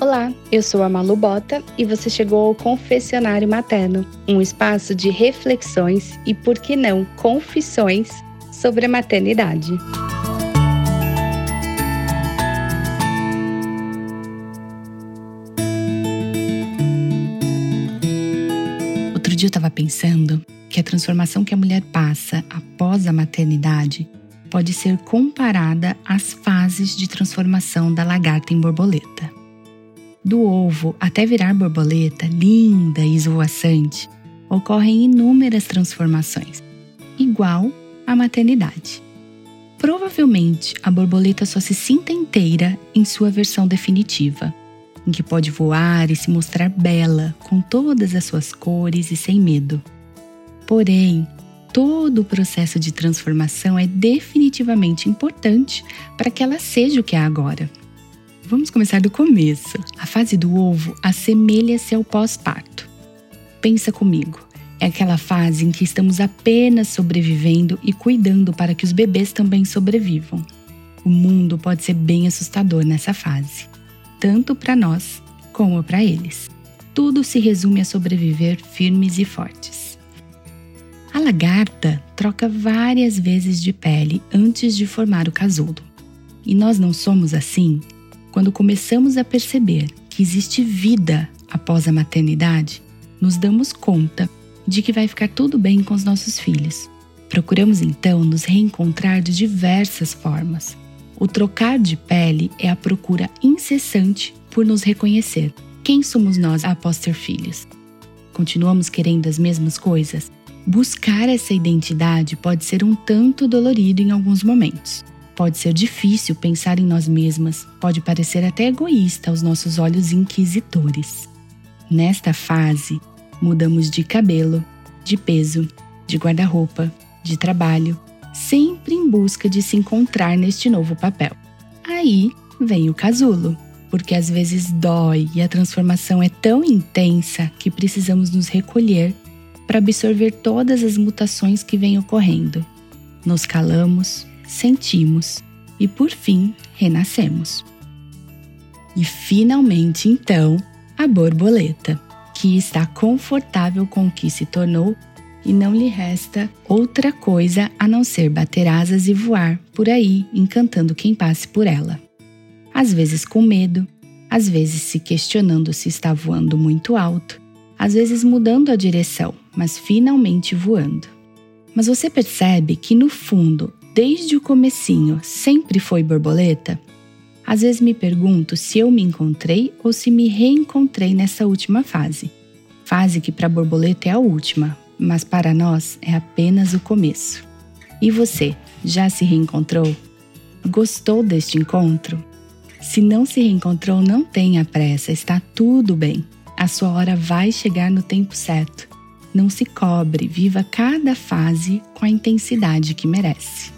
Olá, eu sou a Malu Bota e você chegou ao Confessionário Materno, um espaço de reflexões e, por que não, confissões sobre a maternidade. Outro dia eu estava pensando que a transformação que a mulher passa após a maternidade pode ser comparada às fases de transformação da lagarta em borboleta. Do ovo até virar borboleta linda e esvoaçante, ocorrem inúmeras transformações, igual à maternidade. Provavelmente a borboleta só se sinta inteira em sua versão definitiva, em que pode voar e se mostrar bela com todas as suas cores e sem medo. Porém, todo o processo de transformação é definitivamente importante para que ela seja o que é agora. Vamos começar do começo. A fase do ovo assemelha-se ao pós-parto. Pensa comigo. É aquela fase em que estamos apenas sobrevivendo e cuidando para que os bebês também sobrevivam. O mundo pode ser bem assustador nessa fase, tanto para nós como para eles. Tudo se resume a sobreviver firmes e fortes. A lagarta troca várias vezes de pele antes de formar o casulo. E nós não somos assim quando começamos a perceber que existe vida após a maternidade, nos damos conta de que vai ficar tudo bem com os nossos filhos. Procuramos então nos reencontrar de diversas formas. O trocar de pele é a procura incessante por nos reconhecer. Quem somos nós após ter filhos? Continuamos querendo as mesmas coisas? Buscar essa identidade pode ser um tanto dolorido em alguns momentos. Pode ser difícil pensar em nós mesmas, pode parecer até egoísta aos nossos olhos inquisitores. Nesta fase, mudamos de cabelo, de peso, de guarda-roupa, de trabalho, sempre em busca de se encontrar neste novo papel. Aí vem o casulo, porque às vezes dói e a transformação é tão intensa que precisamos nos recolher para absorver todas as mutações que vêm ocorrendo. Nos calamos, sentimos e, por fim, renascemos. E finalmente, então, a borboleta, que está confortável com o que se tornou e não lhe resta outra coisa a não ser bater asas e voar por aí, encantando quem passe por ela. Às vezes com medo, às vezes se questionando se está voando muito alto, às vezes mudando a direção, mas finalmente voando. Mas você percebe que no fundo desde o comecinho sempre foi borboleta? Às vezes me pergunto se eu me encontrei ou se me reencontrei nessa última fase. Fase que para borboleta é a última, mas para nós é apenas o começo. E você, já se reencontrou? Gostou deste encontro? Se não se reencontrou, não tenha pressa, está tudo bem. A sua hora vai chegar no tempo certo. Não se cobre, viva cada fase com a intensidade que merece.